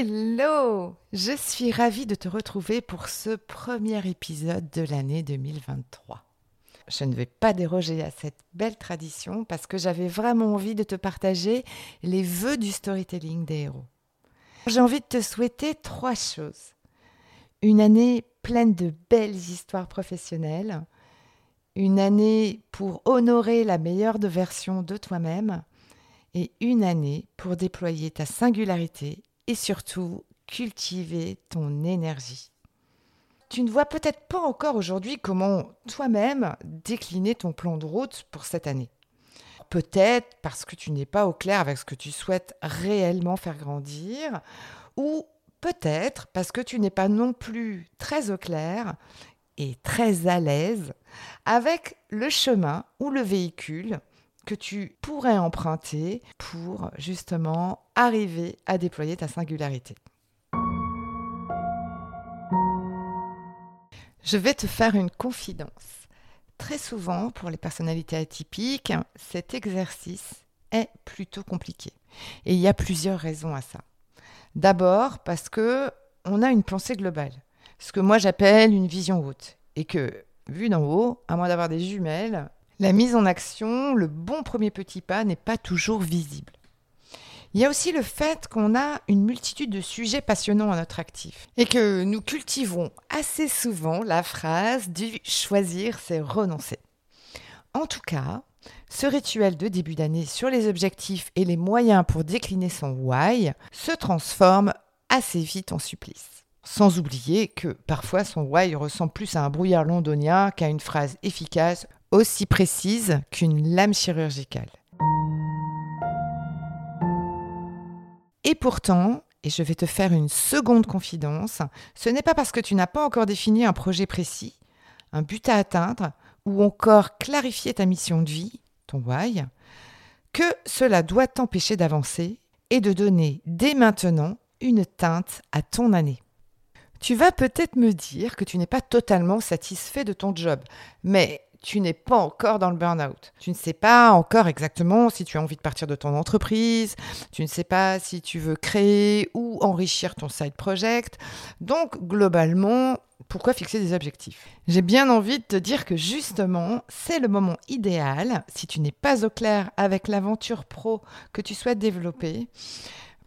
Hello Je suis ravie de te retrouver pour ce premier épisode de l'année 2023. Je ne vais pas déroger à cette belle tradition parce que j'avais vraiment envie de te partager les vœux du storytelling des héros. J'ai envie de te souhaiter trois choses. Une année pleine de belles histoires professionnelles, une année pour honorer la meilleure version de toi-même et une année pour déployer ta singularité et surtout cultiver ton énergie. Tu ne vois peut-être pas encore aujourd'hui comment toi-même décliner ton plan de route pour cette année. Peut-être parce que tu n'es pas au clair avec ce que tu souhaites réellement faire grandir, ou peut-être parce que tu n'es pas non plus très au clair et très à l'aise avec le chemin ou le véhicule que tu pourrais emprunter pour justement arriver à déployer ta singularité. Je vais te faire une confidence. Très souvent, pour les personnalités atypiques, cet exercice est plutôt compliqué. Et il y a plusieurs raisons à ça. D'abord parce que on a une pensée globale, ce que moi j'appelle une vision haute, et que vu d'en haut, à moins d'avoir des jumelles, la mise en action, le bon premier petit pas n'est pas toujours visible. Il y a aussi le fait qu'on a une multitude de sujets passionnants à notre actif et que nous cultivons assez souvent la phrase du choisir, c'est renoncer. En tout cas, ce rituel de début d'année sur les objectifs et les moyens pour décliner son why se transforme assez vite en supplice. Sans oublier que parfois son why ressemble plus à un brouillard londonien qu'à une phrase efficace aussi précise qu'une lame chirurgicale. Et pourtant, et je vais te faire une seconde confidence, ce n'est pas parce que tu n'as pas encore défini un projet précis, un but à atteindre, ou encore clarifié ta mission de vie, ton why, que cela doit t'empêcher d'avancer et de donner dès maintenant une teinte à ton année. Tu vas peut-être me dire que tu n'es pas totalement satisfait de ton job, mais tu n'es pas encore dans le burn-out. Tu ne sais pas encore exactement si tu as envie de partir de ton entreprise, tu ne sais pas si tu veux créer ou enrichir ton side project. Donc, globalement, pourquoi fixer des objectifs? J'ai bien envie de te dire que justement, c'est le moment idéal, si tu n'es pas au clair avec l'aventure pro que tu souhaites développer,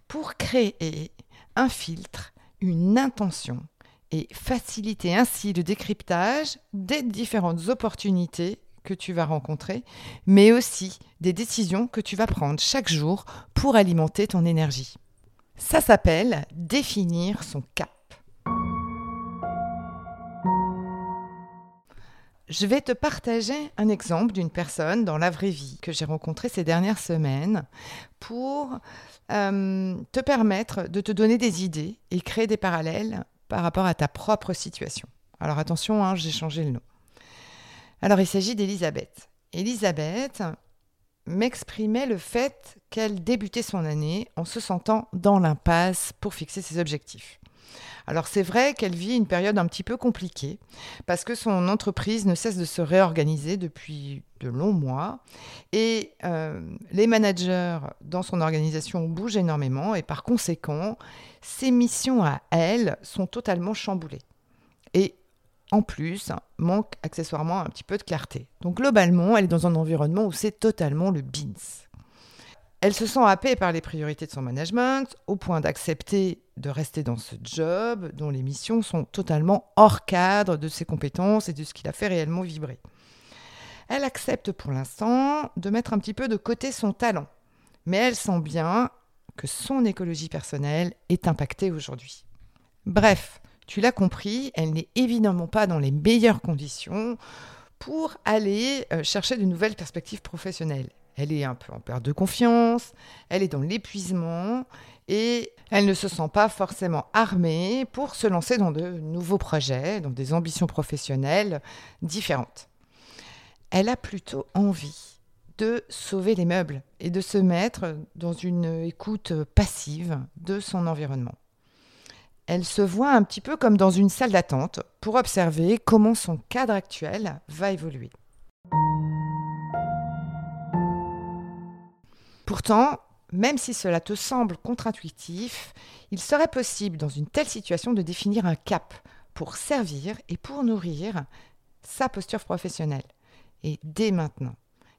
pour créer un filtre, une intention et faciliter ainsi le décryptage des différentes opportunités que tu vas rencontrer, mais aussi des décisions que tu vas prendre chaque jour pour alimenter ton énergie. Ça s'appelle définir son cap. Je vais te partager un exemple d'une personne dans la vraie vie que j'ai rencontrée ces dernières semaines pour euh, te permettre de te donner des idées et créer des parallèles par rapport à ta propre situation. Alors attention, hein, j'ai changé le nom. Alors il s'agit d'Elisabeth. Elisabeth m'exprimait le fait qu'elle débutait son année en se sentant dans l'impasse pour fixer ses objectifs. Alors c'est vrai qu'elle vit une période un petit peu compliquée parce que son entreprise ne cesse de se réorganiser depuis de longs mois et euh, les managers dans son organisation bougent énormément et par conséquent, ses missions à elle sont totalement chamboulées. Et en plus, manque accessoirement un petit peu de clarté. Donc globalement, elle est dans un environnement où c'est totalement le beans. Elle se sent happée par les priorités de son management, au point d'accepter de rester dans ce job dont les missions sont totalement hors cadre de ses compétences et de ce qui la fait réellement vibrer. Elle accepte pour l'instant de mettre un petit peu de côté son talent, mais elle sent bien que son écologie personnelle est impactée aujourd'hui. Bref, tu l'as compris, elle n'est évidemment pas dans les meilleures conditions pour aller euh, chercher de nouvelles perspectives professionnelles. Elle est un peu en perte de confiance, elle est dans l'épuisement et elle ne se sent pas forcément armée pour se lancer dans de nouveaux projets, dans des ambitions professionnelles différentes. Elle a plutôt envie de sauver les meubles et de se mettre dans une écoute passive de son environnement. Elle se voit un petit peu comme dans une salle d'attente pour observer comment son cadre actuel va évoluer. Pourtant, même si cela te semble contre-intuitif, il serait possible dans une telle situation de définir un cap pour servir et pour nourrir sa posture professionnelle. Et dès maintenant.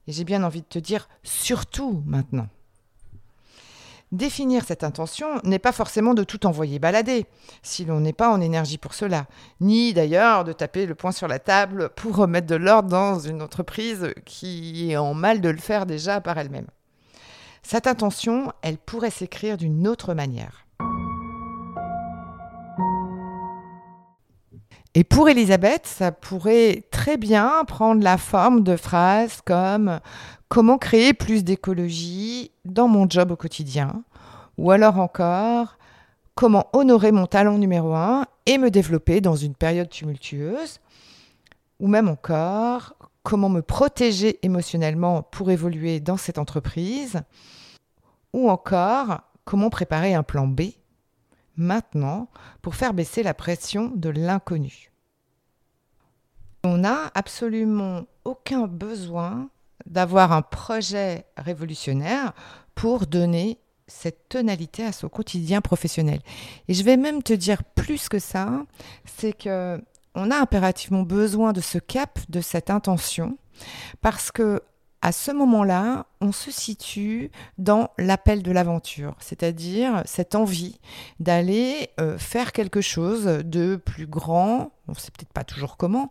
Et j'ai bien envie de te dire surtout maintenant. Définir cette intention n'est pas forcément de tout envoyer balader, si l'on n'est pas en énergie pour cela, ni d'ailleurs de taper le poing sur la table pour remettre de l'ordre dans une entreprise qui est en mal de le faire déjà par elle-même. Cette intention, elle pourrait s'écrire d'une autre manière. Et pour Elisabeth, ça pourrait très bien prendre la forme de phrases comme comment créer plus d'écologie dans mon job au quotidien, ou alors encore comment honorer mon talent numéro un et me développer dans une période tumultueuse, ou même encore comment me protéger émotionnellement pour évoluer dans cette entreprise, ou encore comment préparer un plan B? Maintenant pour faire baisser la pression de l'inconnu. On n'a absolument aucun besoin d'avoir un projet révolutionnaire pour donner cette tonalité à son quotidien professionnel. Et je vais même te dire plus que ça, c'est que on a impérativement besoin de ce cap, de cette intention, parce que à ce moment-là, on se situe dans l'appel de l'aventure, c'est-à-dire cette envie d'aller euh, faire quelque chose de plus grand, on ne sait peut-être pas toujours comment,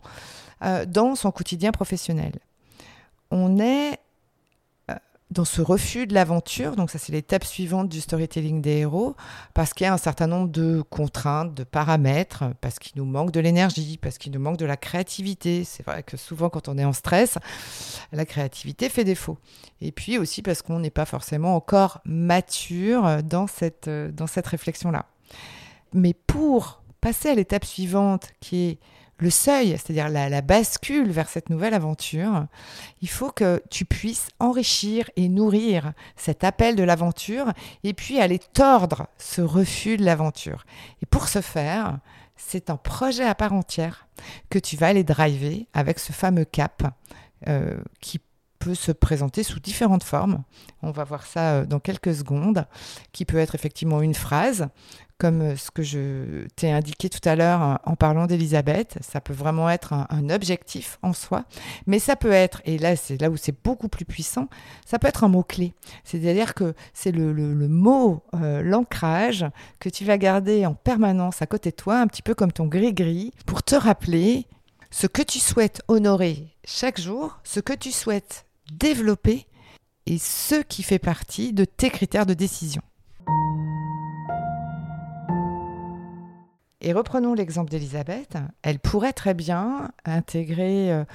euh, dans son quotidien professionnel. On est dans ce refus de l'aventure, donc ça c'est l'étape suivante du storytelling des héros, parce qu'il y a un certain nombre de contraintes, de paramètres, parce qu'il nous manque de l'énergie, parce qu'il nous manque de la créativité. C'est vrai que souvent quand on est en stress, la créativité fait défaut. Et puis aussi parce qu'on n'est pas forcément encore mature dans cette, dans cette réflexion-là. Mais pour passer à l'étape suivante qui est le seuil, c'est-à-dire la, bascule vers cette nouvelle aventure, il faut que tu puisses enrichir et nourrir cet appel de l'aventure et puis aller tordre ce refus de l'aventure. Et pour ce faire, c'est un projet à part entière que tu vas aller driver avec ce fameux cap euh, qui se présenter sous différentes formes. On va voir ça euh, dans quelques secondes, qui peut être effectivement une phrase, comme euh, ce que je t'ai indiqué tout à l'heure euh, en parlant d'Elisabeth. Ça peut vraiment être un, objectif en soi, mais ça peut être, et là c'est là où c'est beaucoup plus puissant, ça peut être un mot-clé. C'est-à-dire que c'est le, mot, l'ancrage que tu vas garder en permanence à côté de toi, un petit peu comme ton gris-gris, pour te rappeler ce que tu souhaites honorer chaque jour, ce que tu souhaites développer et ce qui fait partie de tes critères de décision. Et reprenons l'exemple d'Elisabeth. Elle pourrait très bien intégrer euh,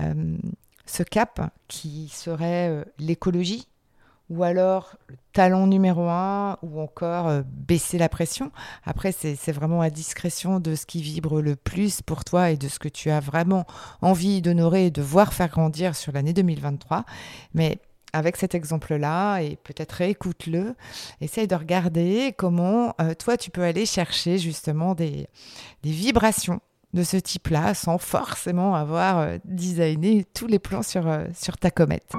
euh, ce cap qui serait euh, l'écologie, ou alors le talent numéro un, ou encore baisser la pression. Après, c'est vraiment à discrétion de ce qui vibre le plus pour toi et de ce que tu as vraiment envie d'honorer et de voir faire grandir sur l'année 2023. Mais avec cet exemple-là et peut-être réécoute-le. Essaye de regarder comment euh, toi tu peux aller chercher justement des, vibrations de ce type-là sans forcément avoir euh, designé tous les plans euh, sur ta comète.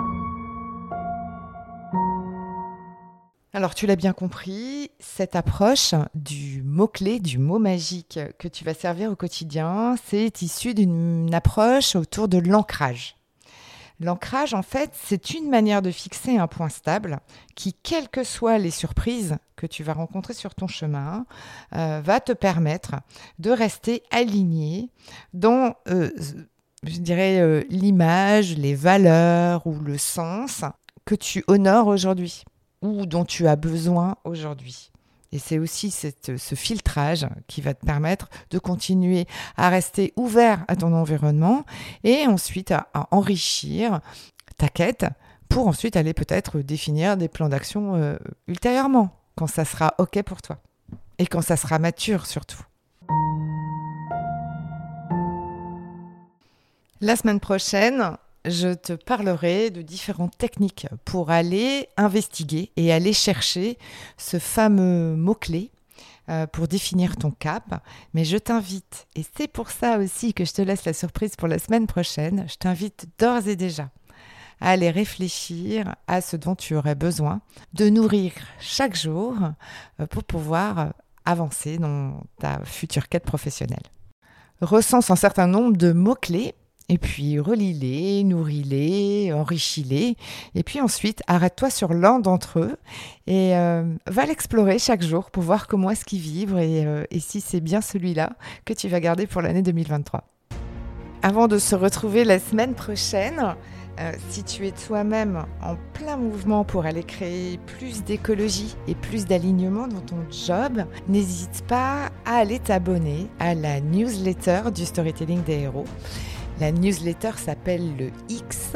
Alors tu l'as bien compris, cette approche du mot-clé, du mot magique que tu vas servir au quotidien, c'est issu d'une approche autour de l'ancrage. L'ancrage, en fait, c'est une manière de fixer un point stable qui, quelles que soient les surprises que tu vas rencontrer sur ton chemin, euh, va te permettre de rester aligné dans euh, je dirais, euh, l'image, les valeurs ou le sens que tu honores aujourd'hui ou dont tu as besoin aujourd'hui. Et c'est aussi ce filtrage qui va te permettre de continuer à rester ouvert à ton environnement et ensuite à, enrichir ta quête pour ensuite aller peut-être définir des plans d'action euh, ultérieurement, quand ça sera OK pour toi. Et quand ça sera mature surtout. La semaine prochaine, je te parlerai de différentes techniques pour aller investiguer et aller chercher ce fameux mot-clé euh, pour définir ton cap. Mais je t'invite, et c'est pour ça aussi que je te laisse la surprise pour la semaine prochaine, je t'invite d'ores et déjà à aller réfléchir à ce dont tu aurais besoin de nourrir chaque jour euh, pour pouvoir avancer dans ta future quête professionnelle. Recense un certain nombre de mots-clés et puis relis-les, nourris-les, enrichis-les. Et puis ensuite, arrête-toi sur l'un d'entre eux et euh, va l'explorer chaque jour pour voir comment est-ce qu'il vibre et, euh, si c'est bien celui-là que tu vas garder pour l'année 2023. Avant de se retrouver la semaine prochaine, euh, si tu es toi-même en plein mouvement pour aller créer plus d'écologie et plus d'alignement dans ton job, n'hésite pas à aller t'abonner à la newsletter du Storytelling des héros. La newsletter s'appelle le X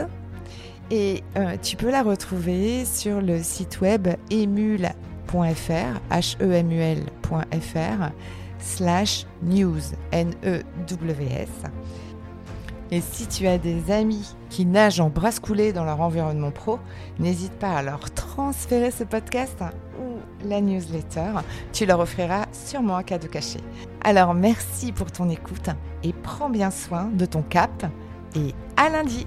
et euh, tu peux la retrouver sur le site web emule.fr, h-e-m-u-l.fr, slash news, N-E-W-S. Et si tu as des amis qui nagent en brasse coulée dans leur environnement pro, n'hésite pas à leur transférer ce podcast la newsletter. Tu leur offriras sûrement un cadeau caché. Alors merci pour ton écoute et prends bien soin de ton cap et à lundi.